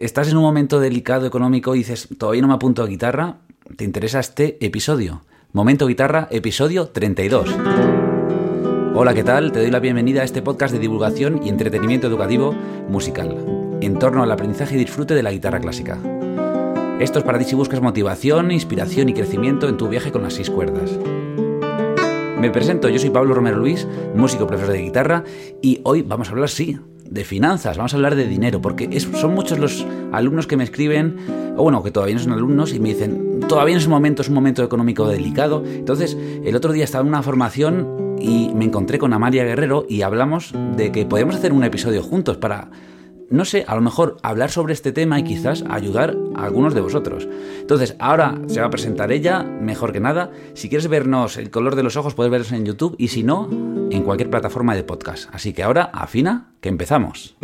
estás en un momento delicado económico y dices, todavía no me apunto a guitarra, te interesa este episodio. Momento Guitarra, episodio 32. Hola, ¿qué tal? Te doy la bienvenida a este podcast de divulgación y entretenimiento educativo musical, en torno al aprendizaje y disfrute de la guitarra clásica. Esto es para ti si buscas motivación, inspiración y crecimiento en tu viaje con las seis cuerdas. Me presento, yo soy Pablo Romero Luis, músico profesor de guitarra, y hoy vamos a hablar, sí, de finanzas, vamos a hablar de dinero, porque son muchos los alumnos que me escriben, o bueno, que todavía no son alumnos, y me dicen, todavía en ese momento es un momento económico delicado. Entonces, el otro día estaba en una formación y me encontré con Amalia Guerrero y hablamos de que podíamos hacer un episodio juntos para no sé, a lo mejor hablar sobre este tema y quizás ayudar a algunos de vosotros. Entonces, ahora se va a presentar ella, mejor que nada. Si quieres vernos el color de los ojos, puedes vernos en YouTube y si no, en cualquier plataforma de podcast. Así que ahora, afina, que empezamos.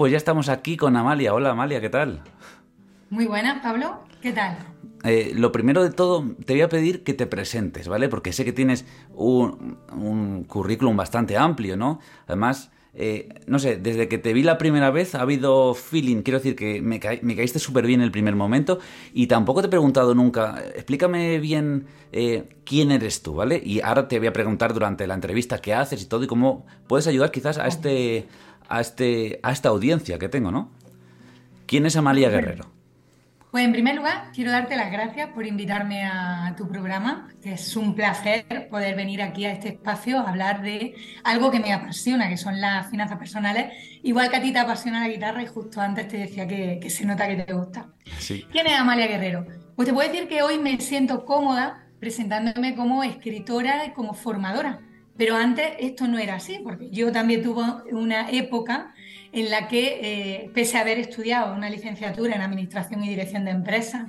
Pues ya estamos aquí con Amalia. Hola Amalia, ¿qué tal? Muy buenas, Pablo. ¿Qué tal? Eh, lo primero de todo, te voy a pedir que te presentes, ¿vale? Porque sé que tienes un, currículum bastante amplio, ¿no? Además, eh, no sé, desde que te vi la primera vez ha habido feeling, quiero decir que me, caíste súper bien en el primer momento y tampoco te he preguntado nunca, explícame bien eh, quién eres tú, ¿vale? Y ahora te voy a preguntar durante la entrevista qué haces y todo y cómo puedes ayudar quizás a este a, este, a esta audiencia que tengo, ¿no? ¿Quién es Amalia Guerrero? Pues en primer lugar, quiero darte las gracias por invitarme a tu programa, que es un placer poder venir aquí a este espacio a hablar de algo que me apasiona, que son las finanzas personales. Igual que a ti te apasiona la guitarra y justo antes te decía que, se nota que te gusta. ¿Quién es Amalia Guerrero? Pues te puedo decir que hoy me siento cómoda presentándome como escritora y como formadora pero antes esto no era así, porque yo también tuve una época en la que, eh, pese a haber estudiado una licenciatura en Administración y Dirección de Empresas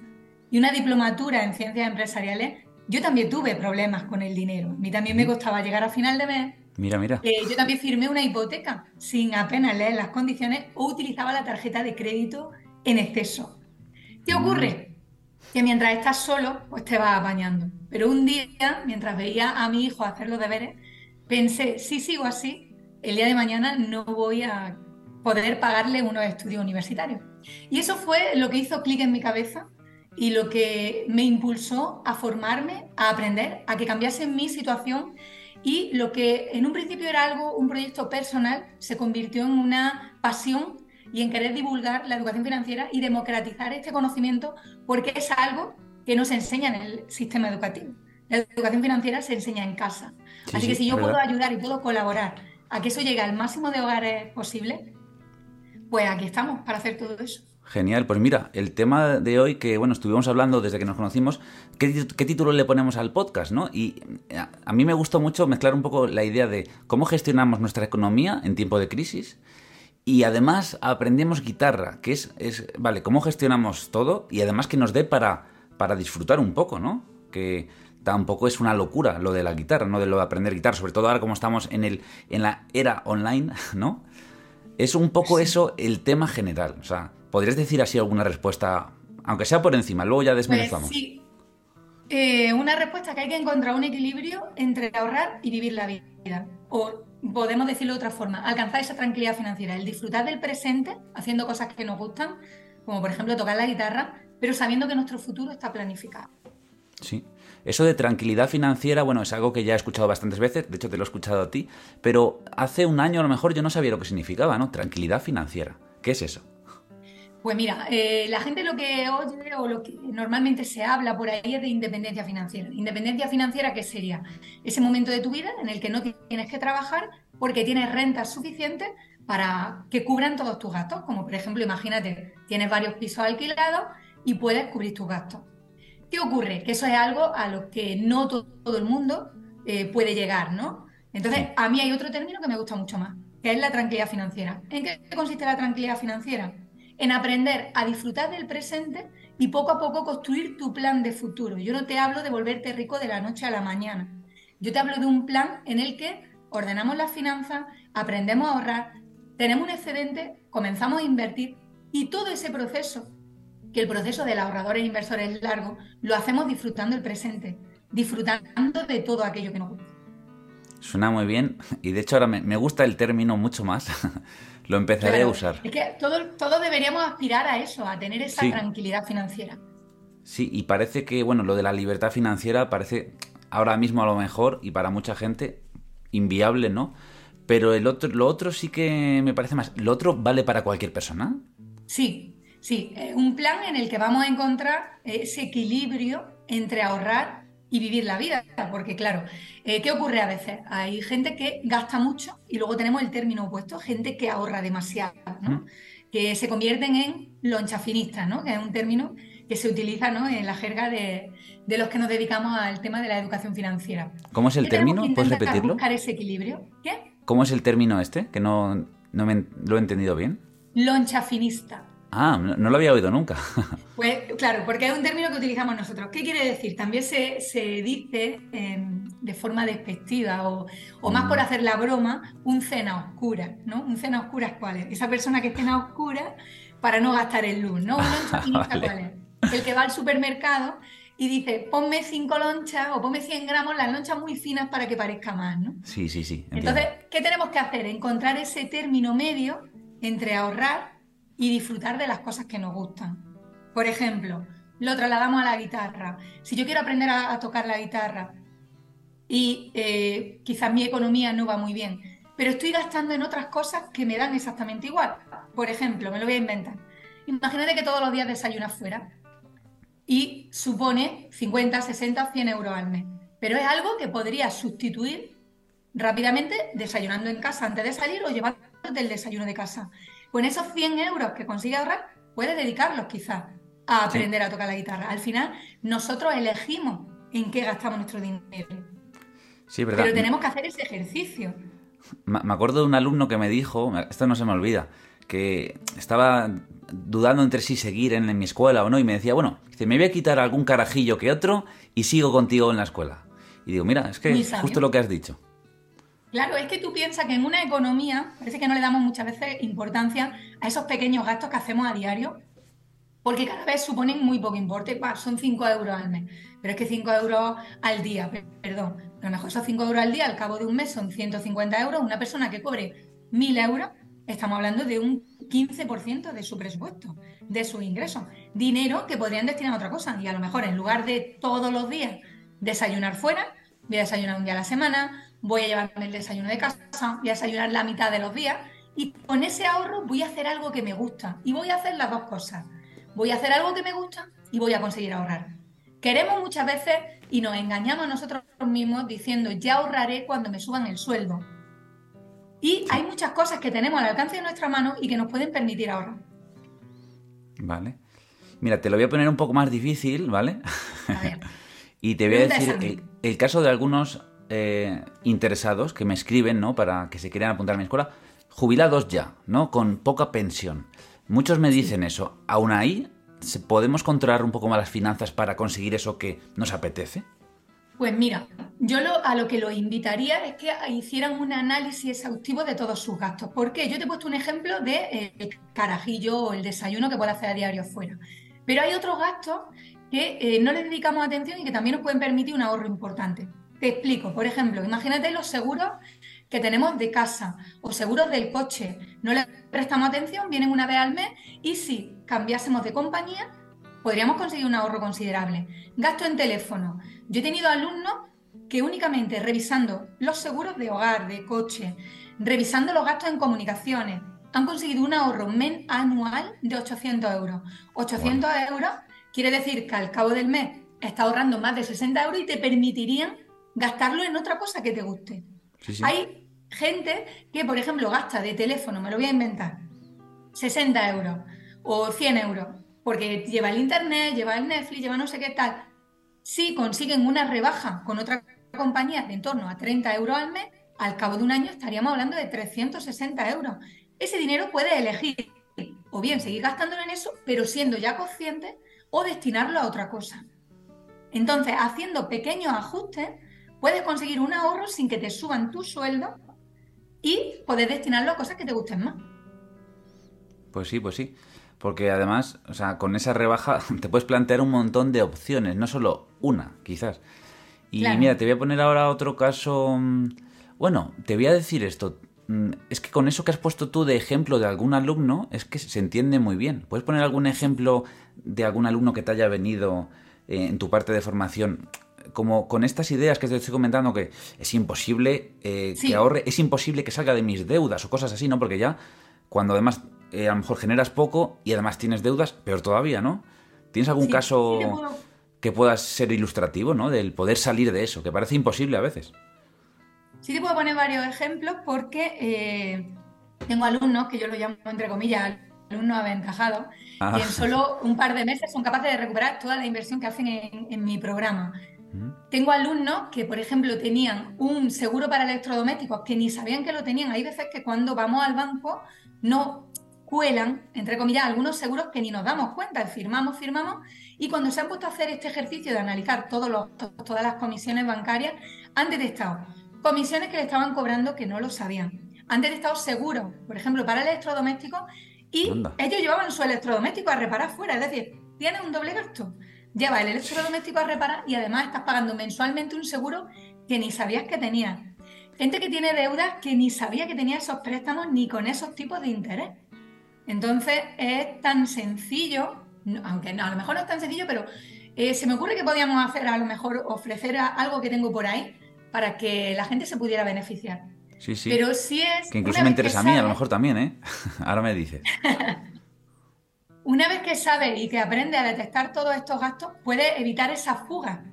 y una diplomatura en Ciencias Empresariales, yo también tuve problemas con el dinero. A mí también me costaba llegar a final de mes. Mira, mira. Eh, yo también firmé una hipoteca sin apenas leer las condiciones o utilizaba la tarjeta de crédito en exceso. ¿Qué ocurre? Que mientras estás solo, pues te vas apañando. Pero un día, mientras veía a mi hijo hacer los deberes, pensé, si sigo así, el día de mañana no voy a poder pagarle unos estudios universitarios. Y eso fue lo que hizo clic en mi cabeza y lo que me impulsó a formarme, a aprender, a que cambiase mi situación y lo que en un principio era algo, un proyecto personal, se convirtió en una pasión y en querer divulgar la educación financiera y democratizar este conocimiento porque es algo que no se enseña en el sistema educativo. La educación financiera se enseña en casa. Así que si yo puedo ayudar y puedo colaborar a que eso llegue al máximo de hogares posible, pues aquí estamos para hacer todo eso. Genial, pues mira, el tema de hoy que, bueno, estuvimos hablando desde que nos conocimos, ¿qué, título le ponemos al podcast, no? Y a, a, mí me gustó mucho mezclar un poco la idea de cómo gestionamos nuestra economía en tiempo de crisis y además aprendemos guitarra, que es, es vale, cómo gestionamos todo y además que nos dé para, para disfrutar un poco, ¿no? Que tampoco es una locura lo de la guitarra, no de lo de aprender guitarra, sobre todo ahora como estamos en, el, en la era online, ¿no? Es un poco eso el tema general. O sea, ¿podrías decir así alguna respuesta, aunque sea por encima, luego ya desmenuzamos? Pues sí. Eh, una respuesta que hay que encontrar un equilibrio entre ahorrar y vivir la vida. O podemos decirlo de otra forma, alcanzar esa tranquilidad financiera, el disfrutar del presente haciendo cosas que nos gustan, como por ejemplo tocar la guitarra, pero sabiendo que nuestro futuro está planificado. Sí. Eso de tranquilidad financiera, bueno, es algo que ya he escuchado bastantes veces, de hecho te lo he escuchado a ti, pero hace un año a lo mejor yo no sabía lo que significaba, ¿no? Tranquilidad financiera. ¿Qué es eso? Pues mira, eh, la gente lo que oye o lo que normalmente se habla por ahí es de independencia financiera. Independencia financiera, ¿qué sería? Ese momento de tu vida en el que no tienes que trabajar porque tienes rentas suficientes para que cubran todos tus gastos. Como por ejemplo, imagínate, tienes varios pisos alquilados y puedes cubrir tus gastos. ¿Qué ocurre? Que eso es algo a lo que no todo el mundo eh, puede llegar, ¿no? Entonces, a mí hay otro término que me gusta mucho más, que es la tranquilidad financiera. ¿En qué consiste la tranquilidad financiera? En aprender a disfrutar del presente y poco a poco construir tu plan de futuro. Yo no te hablo de volverte rico de la noche a la mañana. Yo te hablo de un plan en el que ordenamos las finanzas aprendemos a ahorrar, tenemos un excedente, comenzamos a invertir y todo ese proceso, que el proceso del ahorrador e inversor es largo, lo hacemos disfrutando el presente, disfrutando de todo aquello que nos gusta. Suena muy bien y de hecho ahora me, gusta el término mucho más. lo empezaré a usar. Es que todos todo deberíamos aspirar a eso, a tener esa tranquilidad financiera. Sí, y parece que, bueno, lo de la libertad financiera parece ahora mismo a lo mejor y para mucha gente inviable, ¿no? Pero el otro, lo otro sí que me parece más. ¿Lo otro vale para cualquier persona? Sí, sí. un plan en el que vamos a encontrar ese equilibrio entre ahorrar y vivir la vida. Porque, claro, eh, ¿qué ocurre a veces? Hay gente que gasta mucho y luego tenemos el término opuesto, gente que ahorra demasiado, ¿no? Que se convierten en lonchafinistas, ¿no? Que es un término que se utiliza en la jerga de, los que nos dedicamos al tema de la educación financiera. ¿Cómo es el término? ¿Puedes repetirlo? buscar ese equilibrio. ¿Qué? ¿Cómo es el término este? Que no, no me, lo he entendido bien. Loncha finista. Ah, no, lo había oído nunca. Pues claro, porque es un término que utilizamos nosotros. ¿Qué quiere decir? También se, dice em, de forma despectiva o, más por mm. hacer la broma, un cena oscura, ¿no? Un cena oscura es cuál es. Esa persona que cena oscura para no gastar el luz, ¿no? Un finista cuál es el que va al supermercado y dice, ponme 5 lonchas o ponme 100 gramos, las lonchas muy finas para que parezca más, ¿no? Sí, sí, sí. Entonces, ¿qué tenemos que hacer? Encontrar ese término medio entre ahorrar y disfrutar de las cosas que nos gustan. Por ejemplo, lo trasladamos a la guitarra. Si yo quiero aprender a, tocar la guitarra y eh, quizás mi economía no va muy bien, pero estoy gastando en otras cosas que me dan exactamente igual. Por ejemplo, me lo voy a inventar. Imagínate que todos los días desayunas fuera y supone 50, 60, 100 euros al mes. Pero es algo que podrías sustituir rápidamente desayunando en casa antes de salir o llevándote el desayuno de casa. Con esos 100 euros que consigues ahorrar, puedes dedicarlos quizás a aprender a tocar la guitarra. Al final, nosotros elegimos en qué gastamos nuestro dinero. Sí, verdad. Pero tenemos que hacer ese ejercicio. Me acuerdo de un alumno que me dijo, esto no se me olvida, que estaba dudando entre si seguir en, mi escuela o no, y me decía, bueno, me voy a quitar algún carajillo que otro y sigo contigo en la escuela. Y digo, mira, es que es justo lo que has dicho. Claro, es que tú piensas que en una economía parece que no le damos muchas veces importancia a esos pequeños gastos que hacemos a diario, porque cada vez suponen muy poco importe. son 5 euros al mes, pero es que 5 euros al día, perdón, a lo mejor esos 5 euros al día al cabo de un mes son 150 euros. Una persona que cobre 1.000 euros Estamos hablando de un 15% de su presupuesto, de sus ingresos. Dinero que podrían destinar a otra cosa. Y a lo mejor en lugar de todos los días desayunar fuera, voy a desayunar un día a la semana, voy a llevarme el desayuno de casa, voy a desayunar la mitad de los días y con ese ahorro voy a hacer algo que me gusta. Y voy a hacer las dos cosas. Voy a hacer algo que me gusta y voy a conseguir ahorrar. Queremos muchas veces y nos engañamos a nosotros mismos diciendo ya ahorraré cuando me suban el sueldo. Y hay muchas cosas que tenemos al alcance de nuestra mano y que nos pueden permitir ahorrar. Vale. Mira, te lo voy a poner un poco más difícil, ¿vale? A ver. y te voy a decir el, caso de algunos eh, interesados que me escriben, ¿no? Para que se quieran apuntar a mi escuela. Jubilados ya, ¿no? Con poca pensión. Muchos me dicen eso. ¿Aún ahí podemos controlar un poco más las finanzas para conseguir eso que nos apetece? Pues mira, yo a lo que los invitaría es que hicieran un análisis exhaustivo de todos sus gastos. ¿Por qué? Yo te he puesto un ejemplo de el carajillo o el desayuno que puede hacer a diario fuera. Pero hay otros gastos que eh, no les dedicamos atención y que también nos pueden permitir un ahorro importante. Te explico. Por ejemplo, imagínate los seguros que tenemos de casa o seguros del coche. No les prestamos atención, vienen una vez al mes y si cambiásemos de compañía, podríamos conseguir un ahorro considerable. Gasto en teléfono. Yo he tenido alumnos que únicamente revisando los seguros de hogar, de coche, revisando los gastos en comunicaciones, han conseguido un ahorro men anual de 800 euros. 800 euros quiere decir que al cabo del mes estás ahorrando más de 60 euros y te permitirían gastarlo en otra cosa que te guste. Hay gente que, por ejemplo, gasta de teléfono, me lo voy a inventar, 60 euros o 100 euros porque lleva el internet, lleva el Netflix, lleva no sé qué tal. Si consiguen una rebaja con otra compañía de en torno a 30 euros al mes, al cabo de un año estaríamos hablando de 360 euros. Ese dinero puede elegir o bien seguir gastándolo en eso, pero siendo ya consciente, o destinarlo a otra cosa. Entonces, haciendo pequeños ajustes, puedes conseguir un ahorro sin que te suban tu sueldo y poder destinarlo a cosas que te gusten más. Pues sí, pues sí. Porque además, o sea, con esa rebaja te puedes plantear un montón de opciones, no solo una, quizás. Y mira, te voy a poner ahora otro caso. Mm, bueno, te voy a decir esto. Mm, es que con eso que has puesto tú de ejemplo de algún alumno, es que se entiende muy bien. ¿Puedes poner algún ejemplo de algún alumno que te haya venido eh, en tu parte de formación? Como con estas ideas que te estoy comentando, que es imposible eh, que ahorre, es imposible que salga de mis deudas o cosas así, ¿no? Porque ya, cuando además eh, a lo mejor generas poco y además tienes deudas, peor todavía, ¿no? ¿Tienes algún caso que pueda ser ilustrativo, ¿no? Del poder salir de eso, que parece imposible a veces. Sí te puedo poner varios ejemplos porque eh, tengo alumnos, que yo lo llamo entre comillas alumnos aventajados, ah. que en solo un par de meses son capaces de recuperar toda la inversión que hacen en, mi programa. Tengo alumnos que, por ejemplo, tenían un seguro para electrodomésticos que ni sabían que lo tenían. Hay veces que cuando vamos al banco no cuelan, entre comillas, algunos seguros que ni nos damos cuenta, firmamos, firmamos, y cuando se han puesto a hacer este ejercicio de analizar todos los, todas las comisiones bancarias, han detectado comisiones que le estaban cobrando que no lo sabían. Han detectado seguros, por ejemplo, para electrodomésticos, y ellos llevaban su electrodoméstico a reparar fuera, es decir, tienen un doble gasto. Lleva el electrodoméstico a reparar y además estás pagando mensualmente un seguro que ni sabías que tenías. Gente que tiene deudas que ni sabía que tenía esos préstamos ni con esos tipos de interés. Entonces es tan sencillo, aunque no, a lo mejor no es tan sencillo, pero eh, se me ocurre que podíamos hacer a lo mejor ofrecer algo que tengo por ahí para que la gente se pudiera beneficiar. Sí, sí. Pero si es. Que incluso me interesa a mí, a lo mejor también, ¿eh? Ahora me dices. una vez que sabe y que aprende a detectar todos estos gastos, puede evitar esa fuga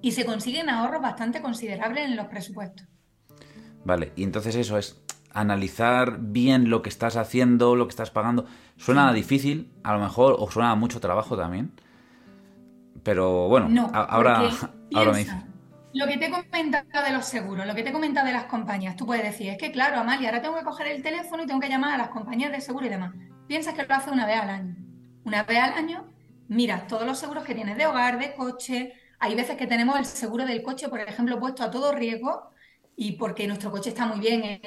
y se consiguen ahorros bastante considerables en los presupuestos. Vale, y entonces eso es analizar bien lo que estás haciendo, lo que estás pagando. Suena difícil, a lo mejor, o suena mucho trabajo también. Pero bueno, ahora, ahora me dices. Lo que te he comentado de los seguros, lo que te he comentado de las compañías, tú puedes decir, es que claro, Amalia, ahora tengo que coger el teléfono y tengo que llamar a las compañías de seguro y demás. Piensas que lo hace una vez al año. Una vez al año, miras todos los seguros que tienes de hogar, de coche. Hay veces que tenemos el seguro del coche, por ejemplo, puesto a todo riesgo y porque nuestro coche está muy bien,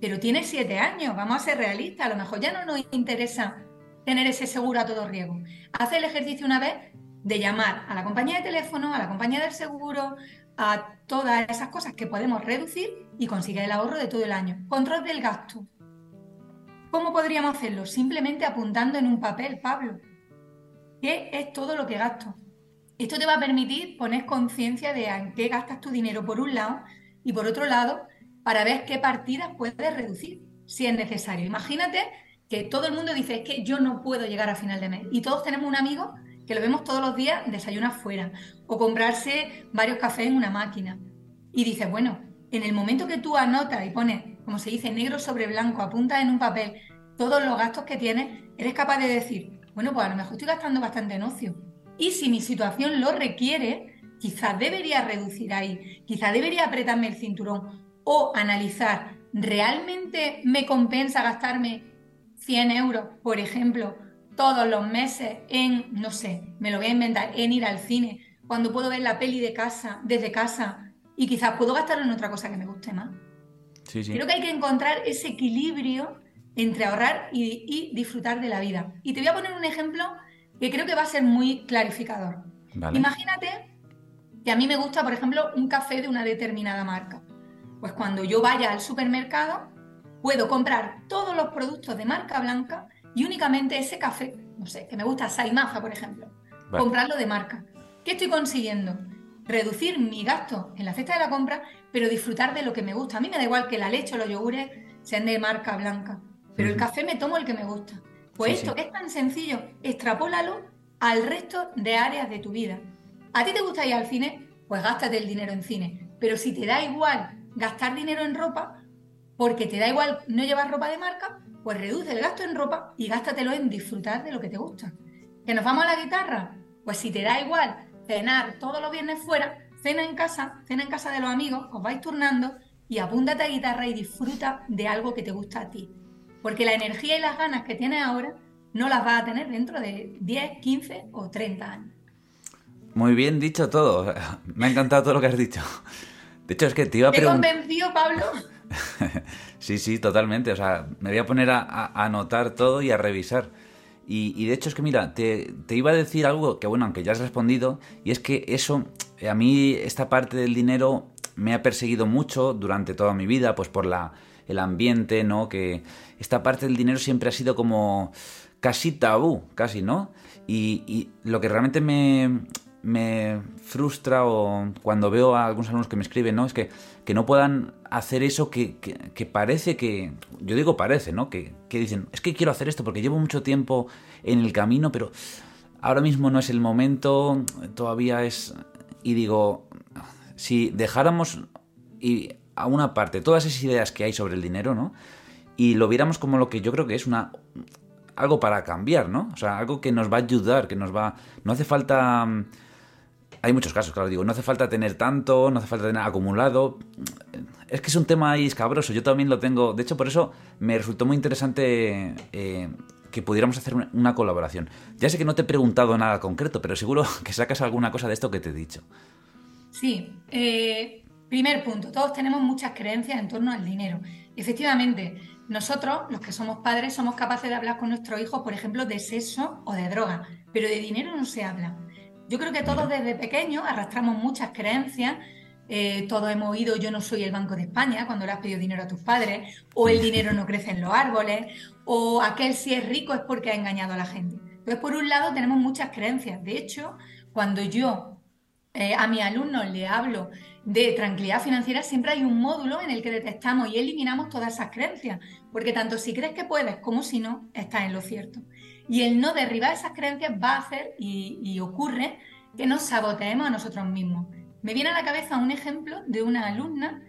pero tiene siete años, vamos a ser realistas, a lo mejor ya no nos interesa tener ese seguro a todo riesgo. Hace el ejercicio una vez de llamar a la compañía de teléfono, a la compañía del seguro, a todas esas cosas que podemos reducir y conseguir el ahorro de todo el año. Control del gasto. ¿Cómo podríamos hacerlo? Simplemente apuntando en un papel, Pablo. ¿Qué es todo lo que gasto? Esto te va a permitir poner conciencia de en qué gastas tu dinero por un lado y por otro lado para ver qué partidas puedes reducir si es necesario. Imagínate que todo el mundo dice, es que yo no puedo llegar a final de mes. Y todos tenemos un amigo que lo vemos todos los días desayunar fuera o comprarse varios cafés en una máquina. Y dices, bueno, en el momento que tú anotas y pones, como se dice, negro sobre blanco, apuntas en un papel todos los gastos que tienes, eres capaz de decir, bueno, pues a lo mejor estoy gastando bastante en ocio. Y si mi situación lo requiere, quizás debería reducir ahí, quizás debería apretarme el cinturón o analizar, ¿realmente me compensa gastarme 100 euros, por ejemplo, todos los meses en, no sé, me lo voy a inventar, en ir al cine, cuando puedo ver la peli de casa, desde casa, y quizás puedo gastarlo en otra cosa que me guste más? Creo que hay que encontrar ese equilibrio entre ahorrar y, disfrutar de la vida. Y te voy a poner un ejemplo que creo que va a ser muy clarificador. Imagínate que a mí me gusta, por ejemplo, un café de una determinada marca. Pues cuando yo vaya al supermercado, puedo comprar todos los productos de marca blanca y únicamente ese café, no sé, que me gusta Saimaza, por ejemplo, comprarlo de marca. ¿Qué estoy consiguiendo? Reducir mi gasto en la cesta de la compra, pero disfrutar de lo que me gusta. A mí me da igual que la leche o los yogures sean de marca blanca, pero el café me tomo el que me gusta. Pues esto es tan sencillo, extrapólalo al resto de áreas de tu vida. ¿A ti te gusta ir al cine? Pues gástate el dinero en cine. Pero si te da igual gastar dinero en ropa porque te da igual no llevar ropa de marca, pues reduce el gasto en ropa y gástatelo en disfrutar de lo que te gusta. ¿Que nos vamos a la guitarra? Pues si te da igual cenar todos los viernes fuera, cena en casa, cena en casa de los amigos, os vais turnando y apúntate a guitarra y disfruta de algo que te gusta a ti. Porque la energía y las ganas que tienes ahora no las vas a tener dentro de 10, 15 o 30 años. Muy bien dicho todo. Me ha encantado todo lo que has dicho. De hecho, es que te iba a preguntar. ¿Te convenció, Pablo? sí, sí, totalmente. O sea, me voy a poner a, anotar todo y a revisar. Y, de hecho es que, mira, te, iba a decir algo que, bueno, aunque ya has respondido, y es que eso, a mí esta parte del dinero me ha perseguido mucho durante toda mi vida, pues por la, el ambiente, ¿no? Que esta parte del dinero siempre ha sido como casi tabú, casi, ¿no? y lo que realmente me, me frustra o cuando veo a algunos alumnos que me escriben, ¿no? Es que, que no puedan hacer eso que, que, parece que, yo digo parece, ¿no? Que, que, dicen, es que quiero hacer esto porque llevo mucho tiempo en el camino, pero ahora mismo no es el momento, todavía es... Y digo, si dejáramos y a una parte todas esas ideas que hay sobre el dinero, ¿no? Y lo viéramos como lo que yo creo que es una algo para cambiar, ¿no? O sea, algo que nos va a ayudar, que nos va... No hace falta hay muchos casos, claro, digo, no hace falta tener tanto, no hace falta tener acumulado. Es que es un tema ahí escabroso, yo también lo tengo. De hecho, por eso me resultó muy interesante eh, que pudiéramos hacer una, colaboración. Ya sé que no te he preguntado nada concreto, pero seguro que sacas alguna cosa de esto que te he dicho. Sí, eh, primer punto, todos tenemos muchas creencias en torno al dinero. Efectivamente, nosotros, los que somos padres, somos capaces de hablar con nuestros hijos, por ejemplo, de sexo o de droga, pero de dinero no se habla. Yo creo que todos desde pequeños arrastramos muchas creencias. Eh, todos hemos oído yo no soy el Banco de España cuando le has pedido dinero a tus padres, o el dinero no crece en los árboles, o aquel si es rico es porque ha engañado a la gente. Entonces, por un lado, tenemos muchas creencias. De hecho, cuando yo eh, a mis alumnos le hablo de tranquilidad financiera, siempre hay un módulo en el que detectamos y eliminamos todas esas creencias, porque tanto si crees que puedes como si no, estás en lo cierto. Y el no derribar esas creencias va a hacer y, ocurre que nos saboteemos a nosotros mismos. Me viene a la cabeza un ejemplo de una alumna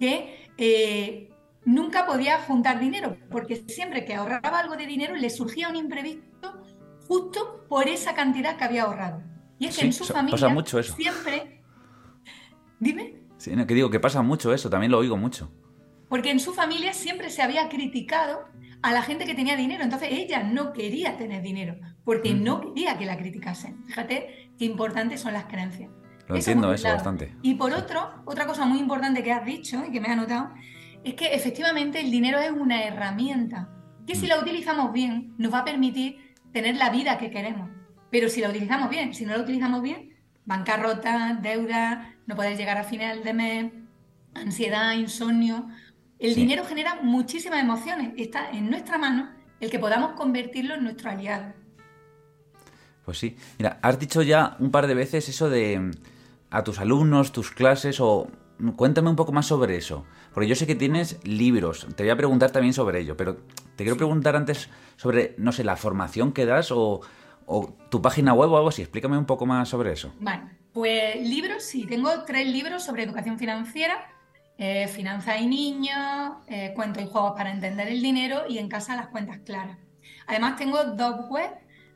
que eh, nunca podía juntar dinero, porque siempre que ahorraba algo de dinero le surgía un imprevisto justo por esa cantidad que había ahorrado. Y es que en su familia pasa mucho eso. siempre... Dime. Sí, que digo que pasa mucho eso, también lo oigo mucho. Porque en su familia siempre se había criticado a la gente que tenía dinero. Entonces ella no quería tener dinero porque no quería que la criticasen. Fíjate qué importantes son las creencias. Lo entiendo eso bastante. Y por otro, otra cosa muy importante que has dicho y que me has notado, es que efectivamente el dinero es una herramienta que si la utilizamos bien nos va a permitir tener la vida que queremos. Pero si la utilizamos bien, si no la utilizamos bien, bancarrota, deuda, no poder llegar a final de mes, ansiedad, insomnio. El dinero genera muchísimas emociones y está en nuestra mano el que podamos convertirlo en nuestro aliado. Pues sí. Mira, has dicho ya un par de veces eso de a tus alumnos, tus clases o... Cuéntame un poco más sobre eso. Porque yo sé que tienes libros. Te voy a preguntar también sobre ello. Pero te quiero preguntar antes sobre, no sé, la formación que das o, o tu página web o algo así. Explícame un poco más sobre eso. Vale. Pues libros, sí. Tengo tres libros sobre educación financiera eh, finanzas y niños, eh, cuentos y juegos para entender el dinero y en casa las cuentas claras. Además tengo dos webs,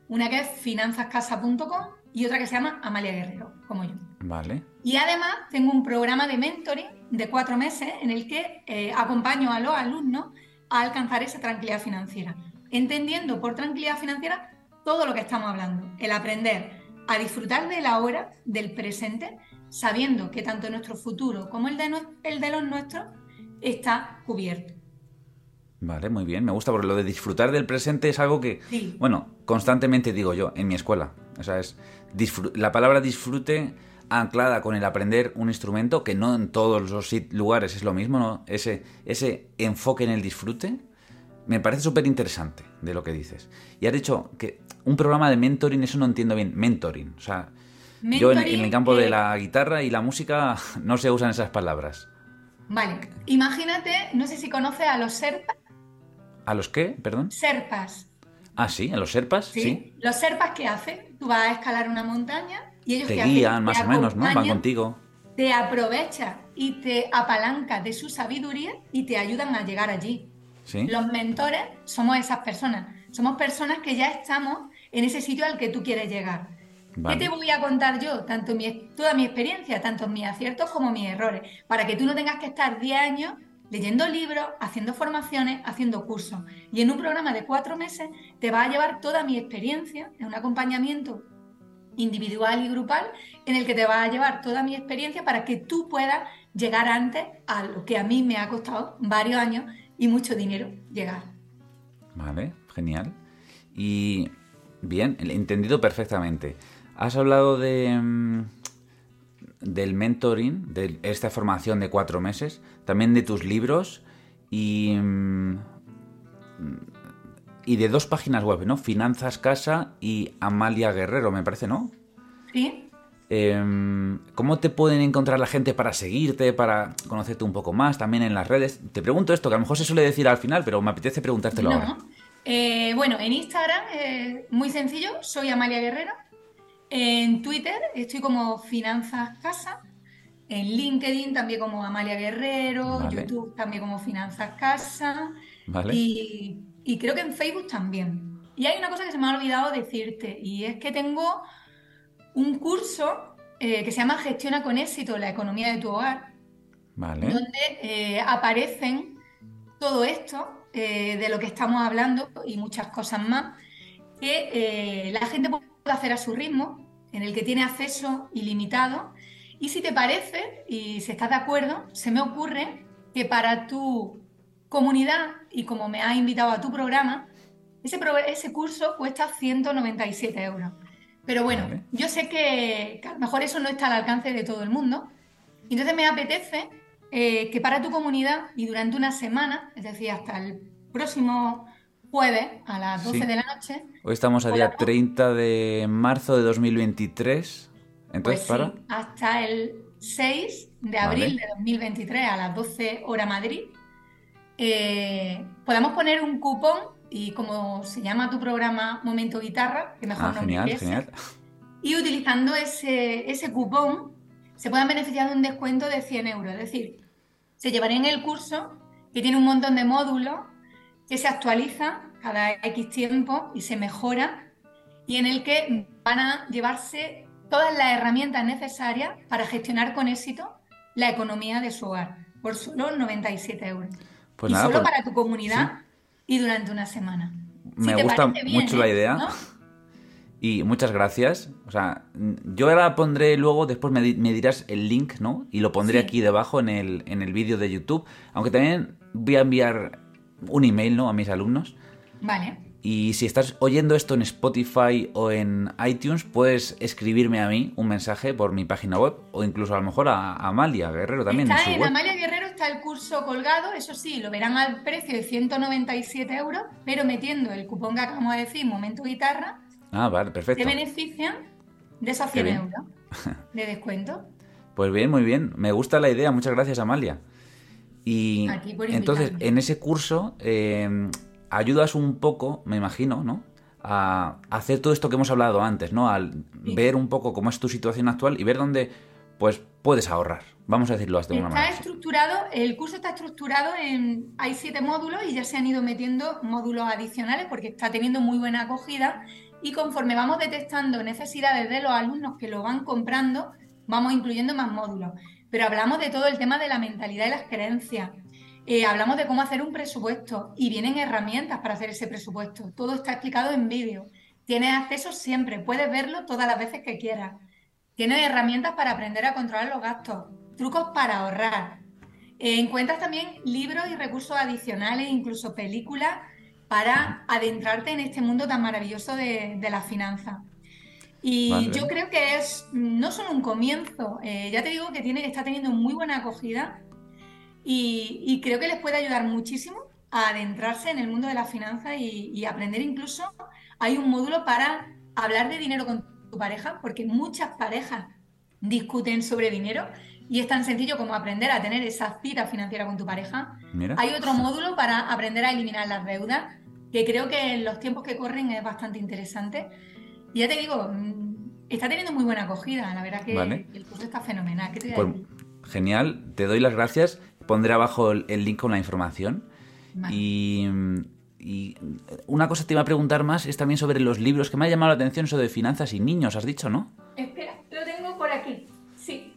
una que es finanzascasa.com y otra que se llama Amalia Guerrero, como yo. Vale. Y además tengo un programa de mentoring de cuatro meses en el que eh, acompaño a los alumnos a alcanzar esa tranquilidad financiera, entendiendo por tranquilidad financiera todo lo que estamos hablando, el aprender a disfrutar de la hora, del presente, sabiendo que tanto nuestro futuro como el de, el de los nuestros está cubierto. Vale, muy bien. Me gusta porque lo de disfrutar del presente es algo que, bueno, constantemente digo yo en mi escuela. O sea, es la palabra disfrute anclada con el aprender un instrumento, que no en todos los lugares es lo mismo, ¿no? Ese, ese enfoque en el disfrute me parece súper interesante de lo que dices. Y has dicho que un programa de mentoring, eso no entiendo bien. Mentoring, o sea, yo en, el campo de la guitarra y la música no se usan esas palabras. Vale, imagínate, no sé si conoces a los serpas. ¿A los qué? Perdón. Serpas. Ah, sí, a los serpas, sí. Los serpas, ¿qué hacen? Tú vas a escalar una montaña y ellos te guían, más o menos, ¿no? Van contigo. Te aprovecha y te apalanca de su sabiduría y te ayudan a llegar allí. ¿Sí? Los mentores somos esas personas. Somos personas que ya estamos en ese sitio al que tú quieres llegar. ¿Qué te voy a contar yo? Tanto mi, toda mi experiencia, tanto mis aciertos como mis errores, para que tú no tengas que estar 10 años leyendo libros, haciendo formaciones, haciendo cursos. Y en un programa de cuatro meses te va a llevar toda mi experiencia en un acompañamiento individual y grupal en el que te va a llevar toda mi experiencia para que tú puedas llegar antes a lo que a mí me ha costado varios años y mucho dinero llegar. Vale, genial. Y bien, entendido perfectamente. Has hablado de mm, del mentoring, de esta formación de cuatro meses, también de tus libros y, mm, y de dos páginas web, ¿no? Finanzas Casa y Amalia Guerrero, me parece, ¿no? Sí. Em, ¿Cómo te pueden encontrar la gente para seguirte, para conocerte un poco más, también en las redes? Te pregunto esto, que a lo mejor se suele decir al final, pero me apetece preguntártelo ahora. Eh, bueno, en Instagram, eh, muy sencillo, soy Amalia Guerrero. En Twitter estoy como Finanzas Casa. En LinkedIn también como Amalia Guerrero. YouTube también como Finanzas Casa. Y, y creo que en Facebook también. Y hay una cosa que se me ha olvidado decirte, y es que tengo un curso eh, que se llama Gestiona con éxito la economía de tu hogar, donde eh, aparecen todo esto eh, de lo que estamos hablando y muchas cosas más que la gente puede hacer a su ritmo, en el que tiene acceso ilimitado. Y si te parece y si estás de acuerdo, se me ocurre que para tu comunidad y como me has invitado a tu programa, ese, ese curso cuesta 197 euros. Pero bueno, yo sé que, a lo mejor eso no está al alcance de todo el mundo. Entonces me apetece eh, que para tu comunidad y durante una semana, es decir, hasta el próximo jueves a las 12 de la noche. Hoy estamos a día 30 de marzo de 2023. Entonces, pues para. hasta el 6 de abril de 2023 a las 12 horas Madrid. Eh, podemos poner un cupón y como se llama tu programa Momento Guitarra, que mejor ah, no genial, genial. y utilizando ese, ese cupón se puedan beneficiar de un descuento de 100 euros. Es decir, se llevarían el curso que tiene un montón de módulos que se actualiza cada X tiempo y se mejora y en el que van a llevarse todas las herramientas necesarias para gestionar con éxito la economía de su hogar por solo 97 euros. Pues y solo pues para tu comunidad y durante una semana. Me gusta mucho la idea. Y muchas gracias. O sea, yo ahora pondré luego, después me, dirás el link, ¿no? Y lo pondré aquí debajo en el, en el vídeo de YouTube. Aunque también voy a enviar un email, ¿no? A mis alumnos. Vale. Y si estás oyendo esto en Spotify o en iTunes, puedes escribirme a mí un mensaje por mi página web o incluso a lo mejor a, Amalia Guerrero también. Está en, Amalia Guerrero está el curso colgado, eso sí, lo verán al precio de 197 euros, pero metiendo el cupón que acabamos de decir, Momento Guitarra, ah, vale, perfecto. te benefician de esos 100 euros de descuento. Pues bien, muy bien. Me gusta la idea. Muchas gracias, Amalia. Y entonces, en ese curso... Eh, ayudas un poco, me imagino, ¿no? A hacer todo esto que hemos hablado antes, ¿no? Al ver un poco cómo es tu situación actual y ver dónde, pues, puedes ahorrar. Vamos a decirlo de alguna manera. Está estructurado, el curso está estructurado en, hay siete módulos y ya se han ido metiendo módulos adicionales porque está teniendo muy buena acogida y conforme vamos detectando necesidades de los alumnos que lo van comprando, vamos incluyendo más módulos. Pero hablamos de todo el tema de la mentalidad y las creencias, eh, hablamos de cómo hacer un presupuesto y vienen herramientas para hacer ese presupuesto. Todo está explicado en vídeo. Tienes acceso siempre, puedes verlo todas las veces que quieras. Tienes herramientas para aprender a controlar los gastos, trucos para ahorrar. Eh, encuentras también libros y recursos adicionales, incluso películas, para adentrarte en este mundo tan maravilloso de, la finanza. Y yo creo que es no solo un comienzo, eh, ya te digo que tiene, está teniendo muy buena acogida y, creo que les puede ayudar muchísimo a adentrarse en el mundo de la finanza y, aprender incluso, hay un módulo para hablar de dinero con tu pareja, porque muchas parejas discuten sobre dinero y es tan sencillo como aprender a tener esa cita financiera con tu pareja. Hay otro módulo para aprender a eliminar las deudas, que creo que en los tiempos que corren es bastante interesante. Y ya te digo, mm, está teniendo muy buena acogida, la verdad que el curso está fenomenal. Pues, genial, te doy las gracias pondré abajo el, link con la información. Y, una cosa te iba a preguntar más es también sobre los libros, que me ha llamado la atención eso de finanzas y niños, has dicho, ¿no? Espera, lo tengo por aquí, sí.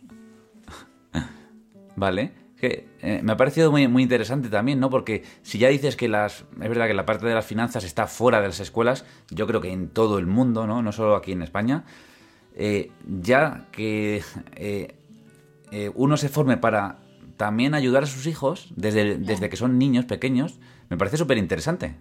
vale. Que, eh, me ha parecido muy, muy interesante también, ¿no? Porque si ya dices que las. Es verdad que la parte de las finanzas está fuera de las escuelas, yo creo que en todo el mundo, ¿no? No solo aquí en España. Eh, ya que eh, uno se forme para también ayudar a sus hijos desde, desde que son niños pequeños, me parece súper interesante.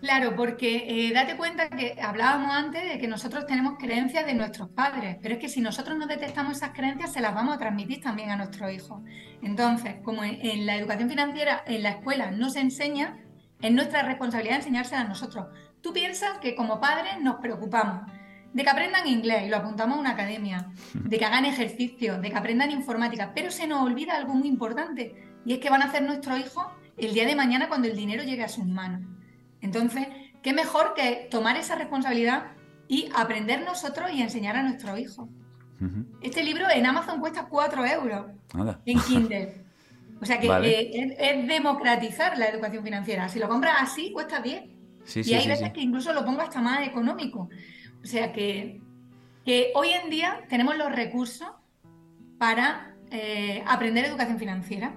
Claro, porque eh, date cuenta que hablábamos antes de que nosotros tenemos creencias de nuestros padres, pero es que si nosotros no detectamos esas creencias, se las vamos a transmitir también a nuestros hijos. Entonces, como en, la educación financiera, en la escuela no se enseña, es nuestra responsabilidad enseñársela a nosotros. Tú piensas que como padres nos preocupamos de que aprendan inglés y lo apuntamos a una academia, de que hagan ejercicio, de que aprendan informática, pero se nos olvida algo muy importante y es que van a hacer nuestros hijos el día de mañana cuando el dinero llegue a sus manos. Entonces, ¿qué mejor que tomar esa responsabilidad y aprender nosotros y enseñar a nuestros hijos? Este libro en Amazon cuesta 4 euros en Kindle. O sea que eh, es, democratizar la educación financiera. Si lo compras así, cuesta 10. y hay veces que incluso lo pongo hasta más económico. O sea que, hoy en día tenemos los recursos para eh, aprender educación financiera.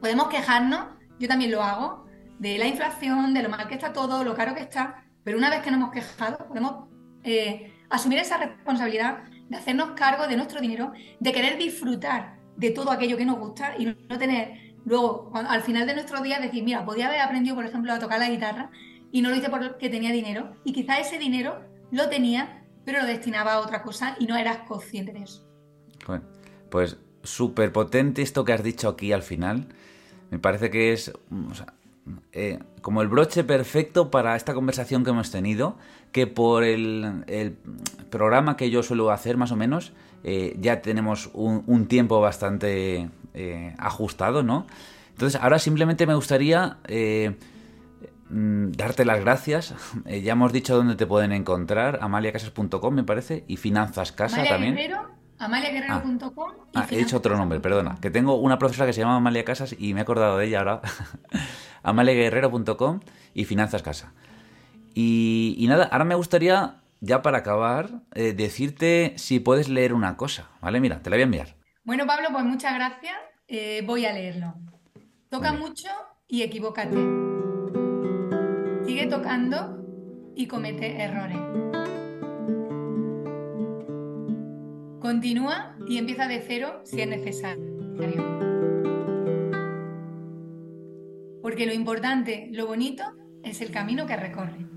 Podemos quejarnos, yo también lo hago, de la inflación, de lo mal que está todo, lo caro que está, pero una vez que nos hemos quejado, podemos eh, asumir esa responsabilidad de hacernos cargo de nuestro dinero, de querer disfrutar de todo aquello que nos gusta y no tener luego, al final de nuestro día, decir, mira, podía haber aprendido, por ejemplo, a tocar la guitarra y no lo hice porque tenía dinero y quizá ese dinero lo tenía, pero lo destinaba a otra cosa y no eras consciente de eso. Bueno, pues súper potente esto que has dicho aquí al final. Me parece que es, eh, como el broche perfecto para esta conversación que hemos tenido, que por el, programa que yo suelo hacer más o menos, eh, ya tenemos un, tiempo bastante eh, ajustado, ¿no? Entonces ahora simplemente me gustaría mm, darte las gracias. ya hemos dicho dónde te pueden encontrar, amaliacasas.com me parece, y Finanzas Casa también. amaliaguerrero.com. Ah, he dicho otro nombre, perdona. Que tengo una profesora que se llama Amalia Casas y me he acordado de ella ahora. amaleguerrero.com y Finanzas Casa. Y, nada, ahora me gustaría, ya para acabar, eh, decirte si puedes leer una cosa, ¿vale? Mira, te la voy a enviar. Bueno, Pablo, pues muchas gracias. Eh, voy a leerlo. Toca mucho y equivócate. Sigue tocando y comete errores. Continúa y empieza de cero si es necesario porque lo importante, lo bonito, es el camino que recorre.